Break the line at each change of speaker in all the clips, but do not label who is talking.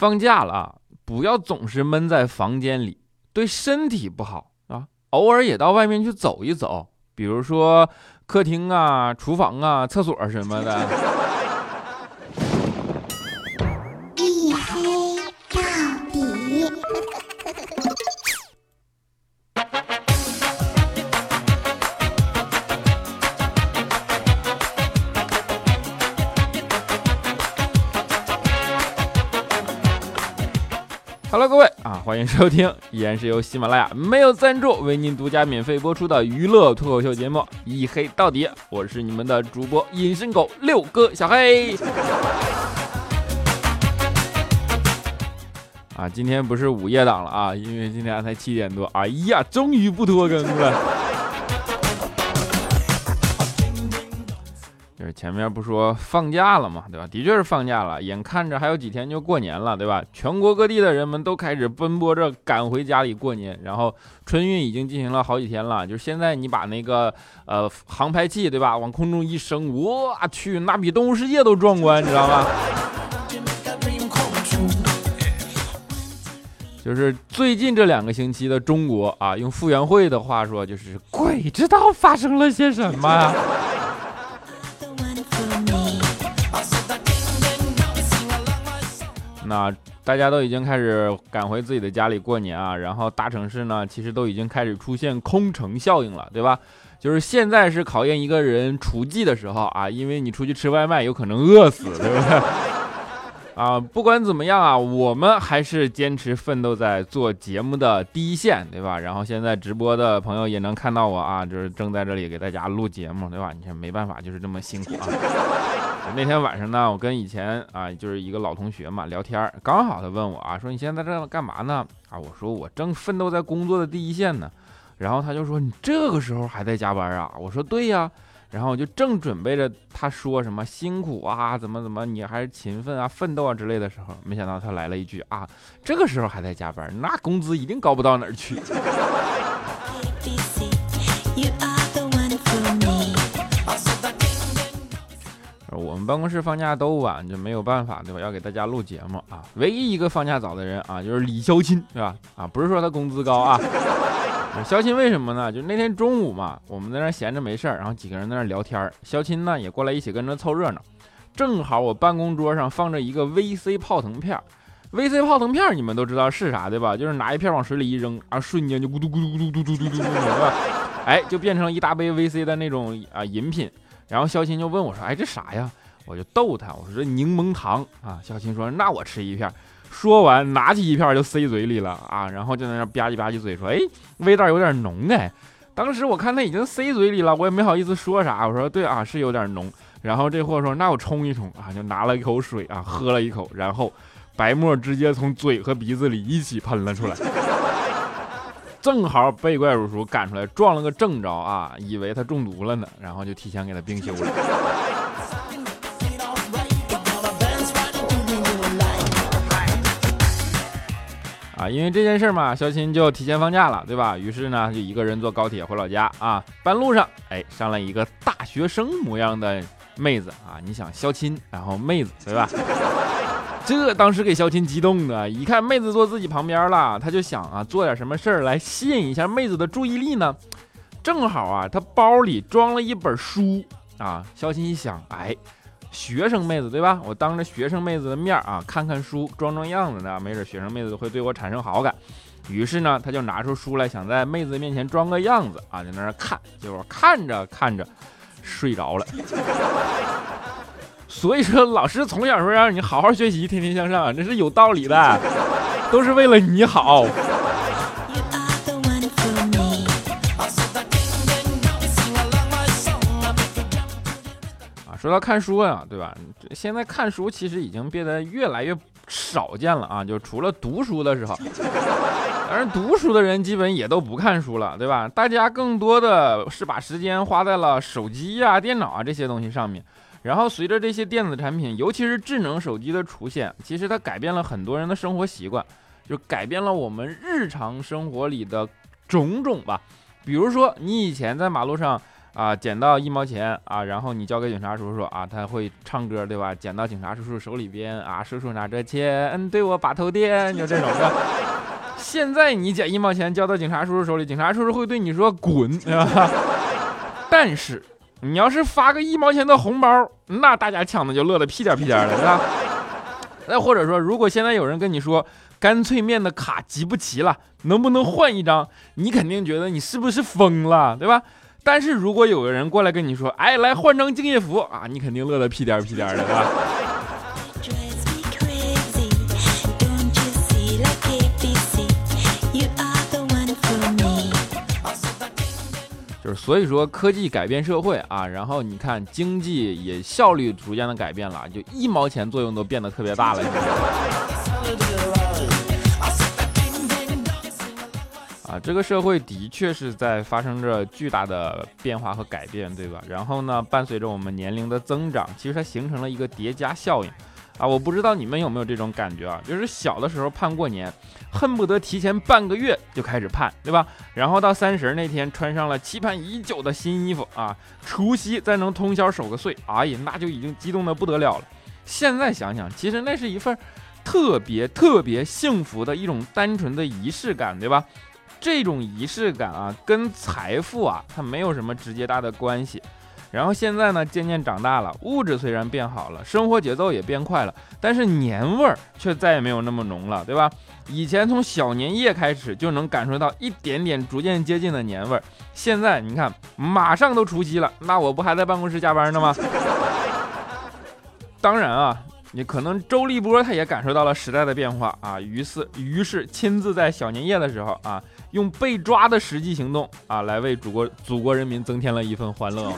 放假了啊，不要总是闷在房间里，对身体不好啊。偶尔也到外面去走一走，比如说客厅啊、厨房啊、厕所什么的。欢迎收听，依然是由喜马拉雅没有赞助为您独家免费播出的娱乐脱口秀节目《一黑到底》，我是你们的主播隐身狗六哥小黑。啊，今天不是午夜档了啊，因为今天才七点多，哎呀，终于不拖更了。前面不说放假了嘛，对吧？的确是放假了，眼看着还有几天就过年了，对吧？全国各地的人们都开始奔波着赶回家里过年，然后春运已经进行了好几天了。就是现在你把那个呃航拍器，对吧，往空中一升，我去，那比动物世界都壮观，你知道吗？就是最近这两个星期的中国啊，用傅园慧的话说，就是鬼知道发生了些什么呀。那大家都已经开始赶回自己的家里过年啊，然后大城市呢，其实都已经开始出现空城效应了，对吧？就是现在是考验一个人厨技的时候啊，因为你出去吃外卖有可能饿死，对不对？啊，不管怎么样啊，我们还是坚持奋斗在做节目的第一线，对吧？然后现在直播的朋友也能看到我啊，就是正在这里给大家录节目，对吧？你看没办法，就是这么辛苦啊。那天晚上呢，我跟以前啊就是一个老同学嘛聊天，刚好他问我啊，说你现在这干嘛呢？啊，我说我正奋斗在工作的第一线呢。然后他就说你这个时候还在加班啊？我说对呀。然后我就正准备着他说什么辛苦啊，怎么怎么你还是勤奋啊、奋斗啊之类的时候，没想到他来了一句啊，这个时候还在加班，那工资一定高不到哪儿去。办公室放假都晚，就没有办法，对吧？要给大家录节目啊。唯一一个放假早的人啊，就是李肖钦，对吧？啊，不是说他工资高啊。肖钦为什么呢？就那天中午嘛，我们在那闲着没事儿，然后几个人在那聊天肖钦呢也过来一起跟着凑热闹。正好我办公桌上放着一个 VC 泡腾片，VC 泡腾片你们都知道是啥对吧？就是拿一片往水里一扔，啊，瞬间就咕嘟咕嘟咕嘟咕嘟咕嘟嘟，对吧？哎，就变成一大杯 VC 的那种啊饮品。然后肖钦就问我说：“哎，这啥呀？”我就逗他，我说：“这柠檬糖啊。”小青说：“那我吃一片。”说完，拿起一片就塞嘴里了啊，然后就在那吧唧吧唧嘴说：“哎，味道有点浓哎。”当时我看他已经塞嘴里了，我也没好意思说啥。我说：“对啊，是有点浓。”然后这货说：“那我冲一冲啊。”就拿了一口水啊，喝了一口，然后白沫直接从嘴和鼻子里一起喷了出来。正好被怪叔叔赶出来，撞了个正着啊，以为他中毒了呢，然后就提前给他冰休了。啊，因为这件事嘛，肖钦就提前放假了，对吧？于是呢，就一个人坐高铁回老家啊。半路上，哎，上来一个大学生模样的妹子啊。你想，肖钦，然后妹子，对吧？这当时给肖钦激动的，一看妹子坐自己旁边了，他就想啊，做点什么事儿来吸引一下妹子的注意力呢？正好啊，他包里装了一本书啊。肖钦一想，哎。学生妹子对吧？我当着学生妹子的面啊，看看书，装装样子呢，没准学生妹子会对我产生好感。于是呢，他就拿出书来，想在妹子面前装个样子啊，在那看，结果看着看着睡着了。所以说，老师从小说让你好好学习，天天向上，这是有道理的，都是为了你好。说到看书呀，对吧？现在看书其实已经变得越来越少见了啊！就除了读书的时候，当然读书的人基本也都不看书了，对吧？大家更多的是把时间花在了手机呀、电脑啊这些东西上面。然后随着这些电子产品，尤其是智能手机的出现，其实它改变了很多人的生活习惯，就改变了我们日常生活里的种种吧。比如说，你以前在马路上。啊，捡到一毛钱啊，然后你交给警察叔叔啊，他会唱歌，对吧？捡到警察叔叔手里边啊，叔叔拿着钱对我把头点，就这种的。现在你捡一毛钱交到警察叔叔手里，警察叔叔会对你说滚，对吧？但是你要是发个一毛钱的红包，那大家抢的就乐得屁颠屁颠的，是吧？再或者说，如果现在有人跟你说干脆面的卡集不齐了，能不能换一张？你肯定觉得你是不是疯了，对吧？但是如果有个人过来跟你说，哎，来换张敬业福啊，你肯定乐得屁颠屁颠的，对吧？就是所以说，科技改变社会啊，然后你看经济也效率逐渐的改变了，就一毛钱作用都变得特别大了。啊，这个社会的确是在发生着巨大的变化和改变，对吧？然后呢，伴随着我们年龄的增长，其实它形成了一个叠加效应。啊，我不知道你们有没有这种感觉啊，就是小的时候盼过年，恨不得提前半个月就开始盼，对吧？然后到三十那天穿上了期盼已久的新衣服啊，除夕再能通宵守个岁，哎呀，那就已经激动的不得了了。现在想想，其实那是一份特别特别幸福的一种单纯的仪式感，对吧？这种仪式感啊，跟财富啊，它没有什么直接大的关系。然后现在呢，渐渐长大了，物质虽然变好了，生活节奏也变快了，但是年味儿却再也没有那么浓了，对吧？以前从小年夜开始就能感受到一点点逐渐接近的年味儿，现在你看，马上都除夕了，那我不还在办公室加班呢吗？当然啊。你可能周立波他也感受到了时代的变化啊，于是于是亲自在小年夜的时候啊，用被抓的实际行动啊，来为祖国祖国人民增添了一份欢乐。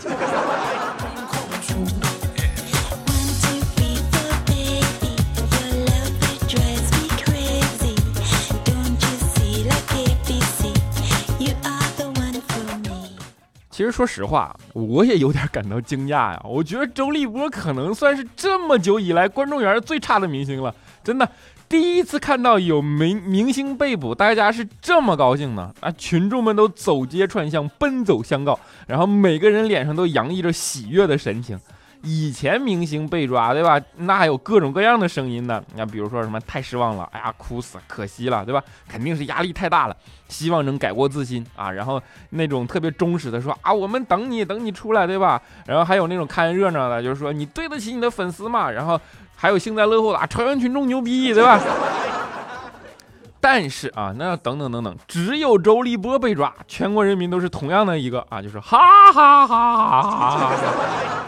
其实说实话，我也有点感到惊讶呀。我觉得周立波可能算是这么久以来观众缘最差的明星了，真的。第一次看到有明明星被捕，大家是这么高兴呢？啊，群众们都走街串巷，奔走相告，然后每个人脸上都洋溢着喜悦的神情。以前明星被抓，对吧？那还有各种各样的声音呢。你看，比如说什么太失望了，哎呀，哭死，可惜了，对吧？肯定是压力太大了，希望能改过自新啊。然后那种特别忠实的说啊，我们等你，等你出来，对吧？然后还有那种看热闹的，就是说你对得起你的粉丝嘛。然后还有幸灾乐祸的，朝阳群众牛逼，对吧？但是啊，那要等等等等，只有周立波被抓，全国人民都是同样的一个啊，就是哈哈哈哈哈。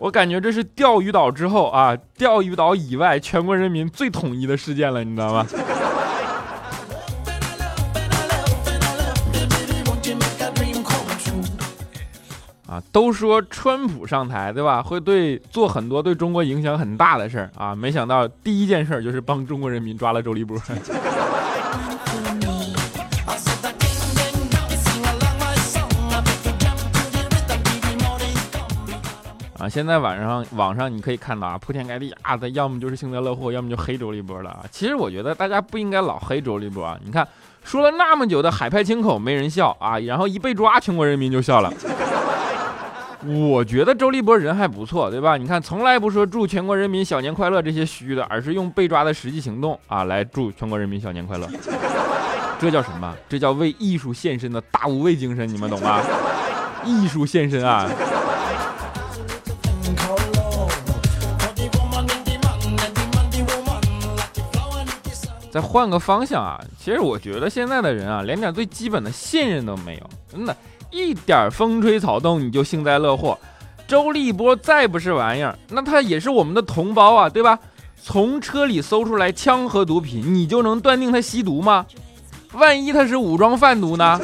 我感觉这是钓鱼岛之后啊，钓鱼岛以外全国人民最统一的事件了，你知道吗？啊，都说川普上台，对吧？会对做很多对中国影响很大的事儿啊，没想到第一件事就是帮中国人民抓了周立波。啊，现在晚上网上你可以看到啊，铺天盖地啊，他要么就是幸灾乐祸，要么就黑周立波了啊。其实我觉得大家不应该老黑周立波啊。你看说了那么久的海派清口没人笑啊，然后一被抓，全国人民就笑了。我觉得周立波人还不错，对吧？你看从来不说祝全国人民小年快乐这些虚的，而是用被抓的实际行动啊来祝全国人民小年快乐。这叫什么？这叫为艺术献身的大无畏精神，你们懂吗？艺术献身啊！再换个方向啊，其实我觉得现在的人啊，连点最基本的信任都没有，真的，一点风吹草动你就幸灾乐祸。周立波再不是玩意儿，那他也是我们的同胞啊，对吧？从车里搜出来枪和毒品，你就能断定他吸毒吗？万一他是武装贩毒呢？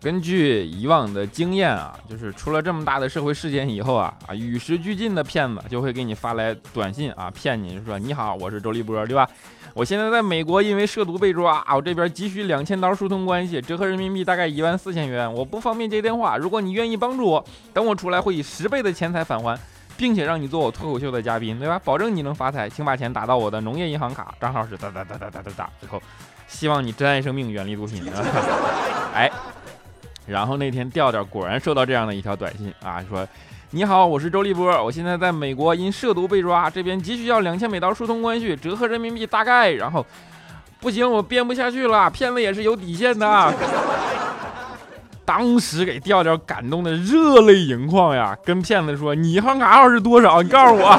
根据以往的经验啊，就是出了这么大的社会事件以后啊，啊，与时俱进的骗子就会给你发来短信啊，骗你就说你好，我是周立波，对吧？我现在在美国因为涉毒被抓啊，我这边急需两千刀疏通关系，折合人民币大概一万四千元，我不方便接电话，如果你愿意帮助我，等我出来会以十倍的钱财返还。并且让你做我脱口秀的嘉宾，对吧？保证你能发财，请把钱打到我的农业银行卡，账号是哒哒哒哒哒哒哒。最后，希望你珍爱生命，远离毒品啊。哎，然后那天调调果然收到这样的一条短信啊，说。你好，我是周立波，我现在在美国因涉毒被抓，这边急需要两千美刀疏通关系，折合人民币大概，然后不行，我编不下去了，骗子也是有底线的。当时给调调感动的热泪盈眶呀，跟骗子说，你银行卡号是多少？你告诉我。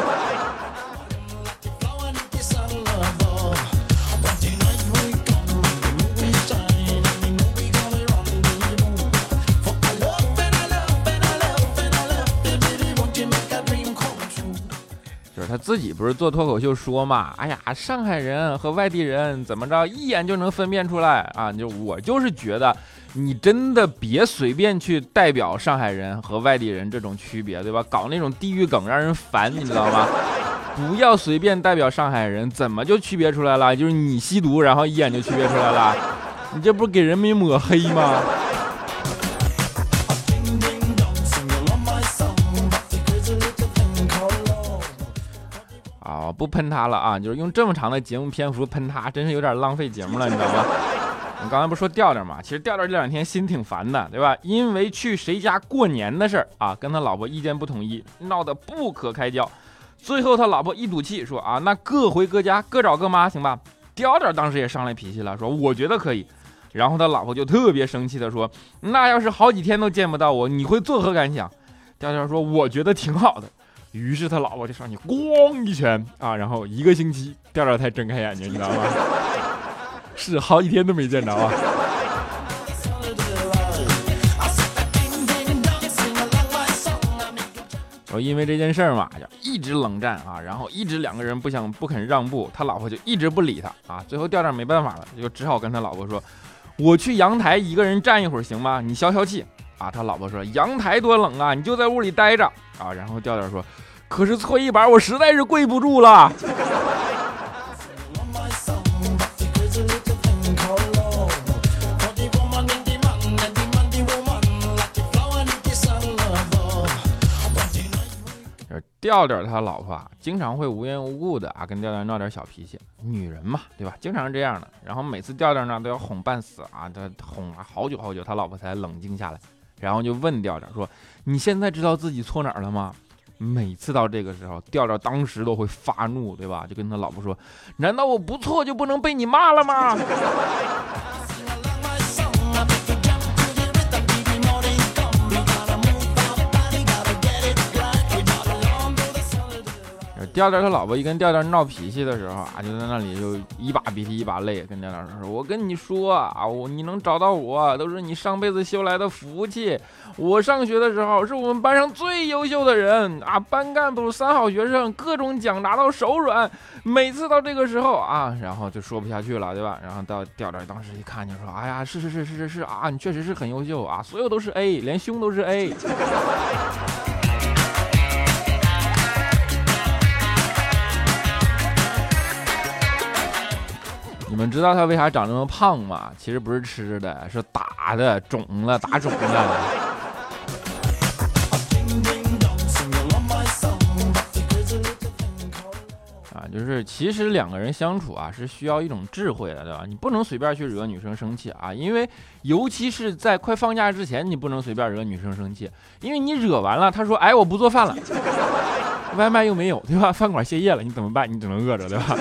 自己不是做脱口秀说嘛？哎呀，上海人和外地人怎么着，一眼就能分辨出来啊！就我就是觉得，你真的别随便去代表上海人和外地人这种区别，对吧？搞那种地域梗让人烦，你知道吗？不要随便代表上海人，怎么就区别出来了？就是你吸毒，然后一眼就区别出来了，你这不给人民抹黑吗？不喷他了啊！就是用这么长的节目篇幅喷他，真是有点浪费节目了，你知道吗？你刚才不说调调吗？其实调调这两天心挺烦的，对吧？因为去谁家过年的事儿啊，跟他老婆意见不统一，闹得不可开交。最后他老婆一赌气说啊，那各回各家，各找各妈，行吧？调调当时也上来脾气了，说我觉得可以。然后他老婆就特别生气的说，那要是好几天都见不到我，你会作何感想？调调说，我觉得挺好的。于是他老婆就上去咣一拳啊，然后一个星期调调才睁开眼睛，你知道吗？是好几天都没见着啊。我因为这件事儿嘛，就一直冷战啊，然后一直两个人不想不肯让步，他老婆就一直不理他啊。最后调调没办法了，就只好跟他老婆说：“我去阳台一个人站一会儿行吗？你消消气。”啊，他老婆说：“阳台多冷啊，你就在屋里待着啊。”然后调调说：“可是搓衣板，我实在是跪不住了。”调调他老婆啊，经常会无缘无故的啊跟调调闹点小脾气，女人嘛，对吧？经常是这样的。然后每次调调呢都要哄半死啊，他哄啊好久好久，他老婆才冷静下来。然后就问调调说：“你现在知道自己错哪儿了吗？”每次到这个时候，调调当时都会发怒，对吧？就跟他老婆说：“难道我不错就不能被你骂了吗？”调调他老婆一跟调调闹脾气的时候啊，就在那里就一把鼻涕一把泪，跟调调说：“我跟你说啊，我你能找到我，都是你上辈子修来的福气。我上学的时候是我们班上最优秀的人啊，班干部、三好学生，各种奖拿到手软。每次到这个时候啊，然后就说不下去了，对吧？然后到调调当时一看就说：哎呀，是是是是是是啊，你确实是很优秀啊，所有都是 A，连胸都是 A。” 你们知道他为啥长这么胖吗？其实不是吃的，是打的，肿了，打肿了。啊，就是其实两个人相处啊，是需要一种智慧的，对吧？你不能随便去惹女生生气啊，因为尤其是在快放假之前，你不能随便惹女生生气，因为你惹完了，她说，哎，我不做饭了，外卖又没有，对吧？饭馆歇业了，你怎么办？你只能饿着，对吧？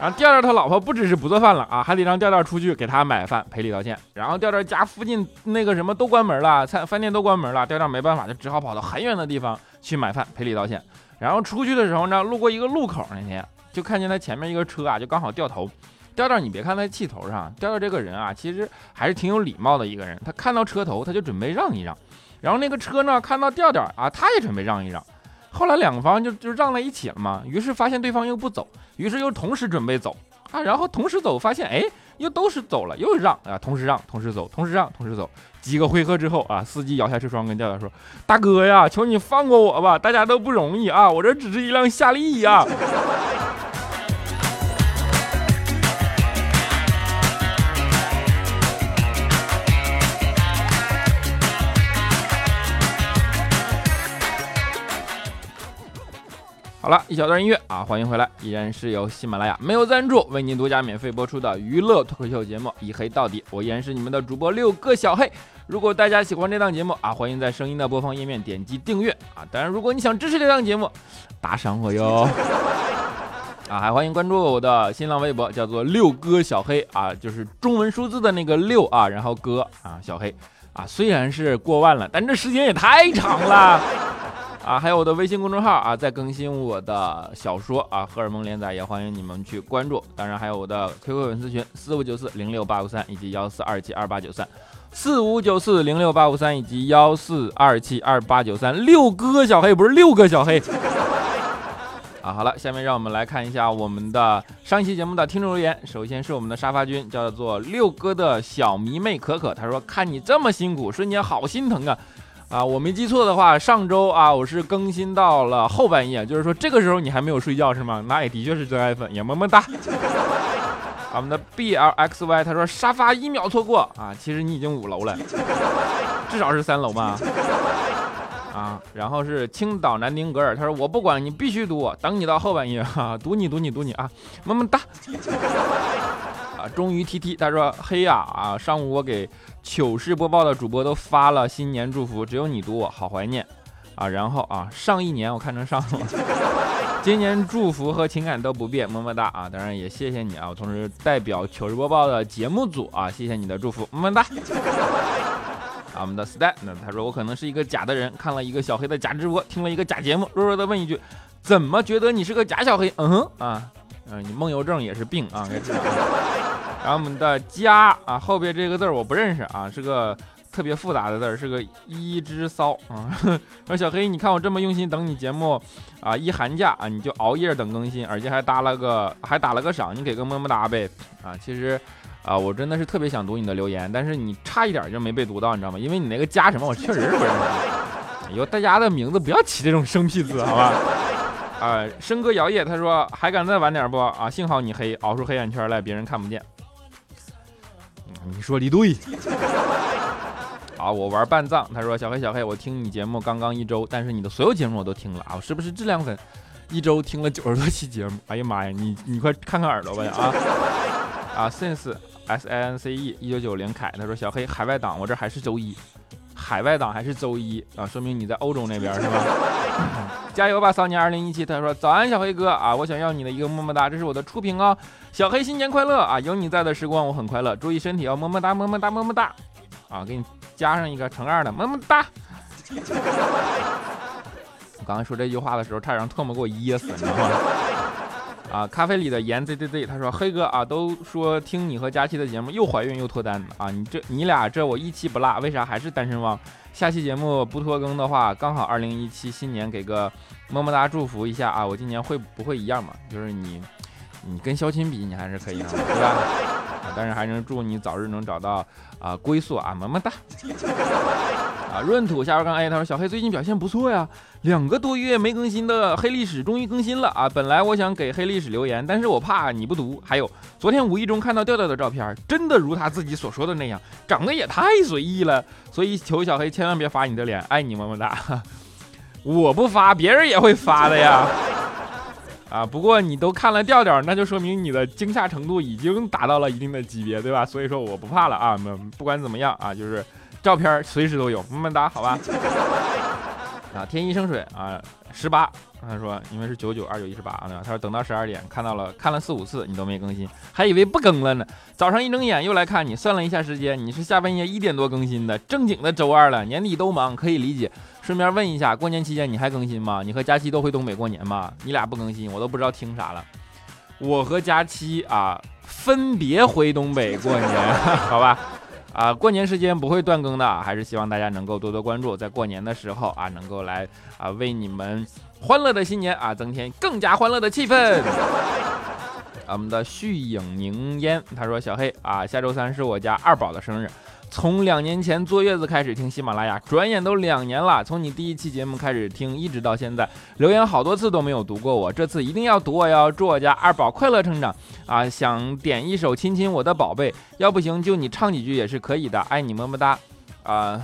然后调调他老婆不只是不做饭了啊，还得让调调出去给他买饭赔礼道歉。然后调调家附近那个什么都关门了，餐饭店都关门了，调调没办法就只好跑到很远的地方去买饭赔礼道歉。然后出去的时候呢，路过一个路口那天，就看见他前面一个车啊，就刚好掉头。调调你别看他气头上，调调这个人啊，其实还是挺有礼貌的一个人。他看到车头他就准备让一让，然后那个车呢看到调调啊，他也准备让一让。后来两方就就让在一起了嘛，于是发现对方又不走，于是又同时准备走。啊，然后同时走，发现哎，又都是走了，又让啊，同时让，同时走，同时让，同时走，几个回合之后啊，司机摇下车窗跟调调说：“大哥呀，求你放过我吧，大家都不容易啊，我这只是一辆夏利呀。”好了一小段音乐啊，欢迎回来，依然是由喜马拉雅没有赞助为您独家免费播出的娱乐脱口秀节目《一黑到底》，我依然是你们的主播六哥小黑。如果大家喜欢这档节目啊，欢迎在声音的播放页面点击订阅啊。当然，如果你想支持这档节目，打赏我哟。啊，还欢迎关注我的新浪微博，叫做六哥小黑啊，就是中文数字的那个六啊，然后哥啊，小黑啊，虽然是过万了，但这时间也太长了啊。还有我的微信公众号啊，在更新我的小说啊，荷尔蒙连载，也欢迎你们去关注。当然还有我的 QQ 粉丝群四五九四零六八五三以及幺四二七二八九三。四五九四零六八五三以及幺四二七二八九三六哥小黑不是六个小黑啊！好了，下面让我们来看一下我们的上一期节目的听众留言。首先是我们的沙发君，叫做六哥的小迷妹可可，他说：“看你这么辛苦，瞬间好心疼啊！啊，我没记错的话，上周啊我是更新到了后半夜，就是说这个时候你还没有睡觉是吗？那也的确是真爱粉，也么么哒。”我们的 B L X Y 他说沙发一秒错过啊，其实你已经五楼了，至少是三楼吧？啊，然后是青岛南丁格尔，他说我不管你必须读我，等你到后半夜哈，读你读你读你啊，么么哒！啊，终于 T T 他说嘿呀啊，上午我给糗事播报的主播都发了新年祝福，只有你读我，好怀念啊！然后啊，上一年我看成上了。今年祝福和情感都不变，么么哒啊！当然也谢谢你啊，我同时代表糗事播报的节目组啊，谢谢你的祝福，么么哒。啊，我们的 Stan，那他说我可能是一个假的人，看了一个小黑的假直播，听了一个假节目，弱弱的问一句，怎么觉得你是个假小黑？嗯哼啊，嗯，你梦游症也是病啊，然后我们的家啊，后边这个字我不认识啊，是个。特别复杂的字是个一只骚啊！说小黑，你看我这么用心等你节目啊，一寒假啊你就熬夜等更新，而且还搭了个还打了个赏，你给个么么哒呗啊！其实啊，我真的是特别想读你的留言，但是你差一点就没被读到，你知道吗？因为你那个加什么，我确实是不认识。以后大家的名字不要起这种生僻字，好吧？啊，笙歌摇曳，他说还敢再晚点不啊？幸好你黑，熬出黑眼圈来，别人看不见。你说的对。啊，我玩半藏。他说：“小黑，小黑，我听你节目刚刚一周，但是你的所有节目我都听了啊，我是不是质量粉？一周听了九十多期节目，哎呀妈呀，你你快看看耳朵吧啊！啊，since s i n c e 一九九零凯，他说小黑海外党，我这还是周一，海外党还是周一啊，说明你在欧洲那边 是吧？加油吧，骚年二零一七。他说早安，小黑哥啊，我想要你的一个么么哒，这是我的初评哦。小黑新年快乐啊，有你在的时光我很快乐，注意身体哦，么么哒，么么哒，么么哒。啊，给你加上一个乘二的，么么哒。我刚才说这句话的时候，差点让唾沫给我噎死，你知道吗？啊，咖啡里的盐 z z z，他说黑哥啊，都说听你和佳期的节目又怀孕又脱单啊，你这你俩这我一期不落，为啥还是单身汪？下期节目不拖更的话，刚好二零一七新年给个么么哒祝福一下啊，我今年会不会一样嘛？就是你你跟肖钦比，你还是可以的，对吧？但是还能祝你早日能找到啊归宿啊，么么哒！啊，闰土下边刚哎他说小黑最近表现不错呀，两个多月没更新的黑历史终于更新了啊！本来我想给黑历史留言，但是我怕你不读。还有昨天无意中看到调调的照片，真的如他自己所说的那样，长得也太随意了，所以求小黑千万别发你的脸，爱你么么哒！我不发，别人也会发的呀。啊，不过你都看了调调，那就说明你的惊吓程度已经达到了一定的级别，对吧？所以说我不怕了啊，不管怎么样啊，就是照片随时都有，么么哒，好吧？啊，天一生水啊，十八，他说因为是九九二九一十八呢，他说等到十二点看到了，看了四五次你都没更新，还以为不更了呢。早上一睁眼又来看你，算了一下时间，你是下半夜一点多更新的，正经的周二了，年底都忙，可以理解。顺便问一下，过年期间你还更新吗？你和佳期都回东北过年吗？你俩不更新，我都不知道听啥了。我和佳期啊，分别回东北过年，好吧？啊，过年时间不会断更的，还是希望大家能够多多关注，在过年的时候啊，能够来啊，为你们欢乐的新年啊，增添更加欢乐的气氛。我们的旭影凝烟，他说：“小黑啊，下周三是我家二宝的生日。”从两年前坐月子开始听喜马拉雅，转眼都两年了。从你第一期节目开始听，一直到现在，留言好多次都没有读过我，这次一定要读我哟！祝我家二宝快乐成长啊！想点一首《亲亲我的宝贝》，要不行就你唱几句也是可以的，爱你么么哒啊！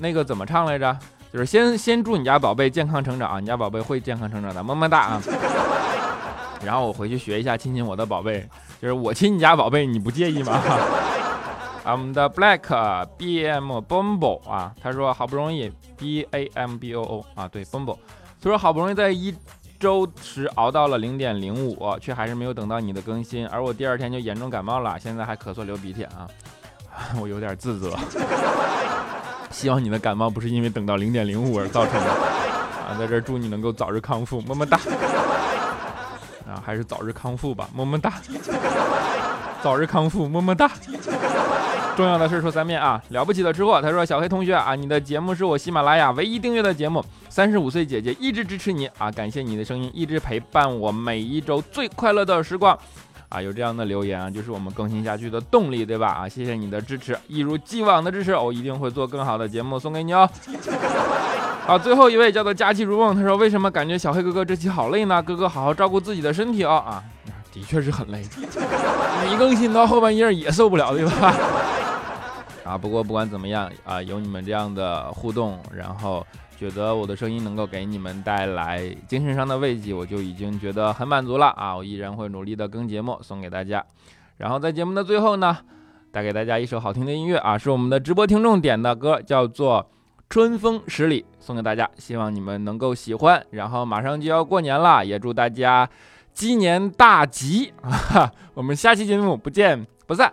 那个怎么唱来着？就是先先祝你家宝贝健康成长啊，你家宝贝会健康成长的，么么哒啊。然后我回去学一下亲亲我的宝贝，就是我亲你家宝贝，你不介意吗？我们的 Black B M Bumble 啊，他说好不容易 B A M B O O 啊，对 Bumble，他说好不容易在一周时熬到了零点零五，却还是没有等到你的更新，而我第二天就严重感冒了，现在还咳嗽流鼻涕啊，我有点自责。希望你的感冒不是因为等到零点零五而造成的啊，在这祝你能够早日康复，么么哒。啊，还是早日康复吧，么么哒。早日康复，么么哒。重要的事说三遍啊！了不起的吃货，他说：“小黑同学啊，你的节目是我喜马拉雅唯一订阅的节目。三十五岁姐姐一直支持你啊，感谢你的声音一直陪伴我每一周最快乐的时光。啊，有这样的留言啊，就是我们更新下去的动力，对吧？啊，谢谢你的支持，一如既往的支持，我一定会做更好的节目送给你哦。好，最后一位叫做佳期如梦，他说：为什么感觉小黑哥哥这期好累呢？哥哥好好照顾自己的身体哦。啊，的确是很累，你更新到后半夜也受不了，对吧？”啊，不过不管怎么样啊，有你们这样的互动，然后觉得我的声音能够给你们带来精神上的慰藉，我就已经觉得很满足了啊！我依然会努力的更节目送给大家。然后在节目的最后呢，带给大家一首好听的音乐啊，是我们的直播听众点的歌，叫做《春风十里》，送给大家，希望你们能够喜欢。然后马上就要过年了，也祝大家鸡年大吉啊！我们下期节目不见不散。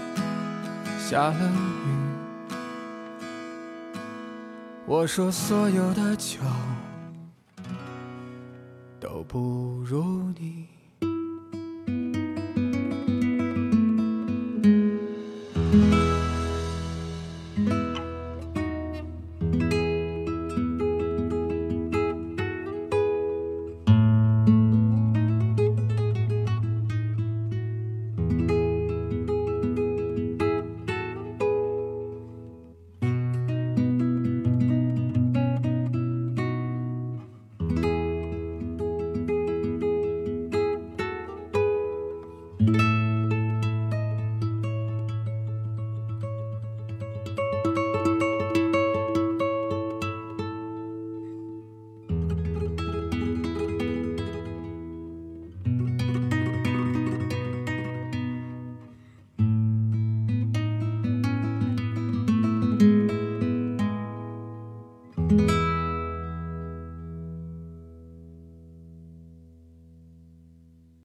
下了雨。我说所有的酒都不如你。you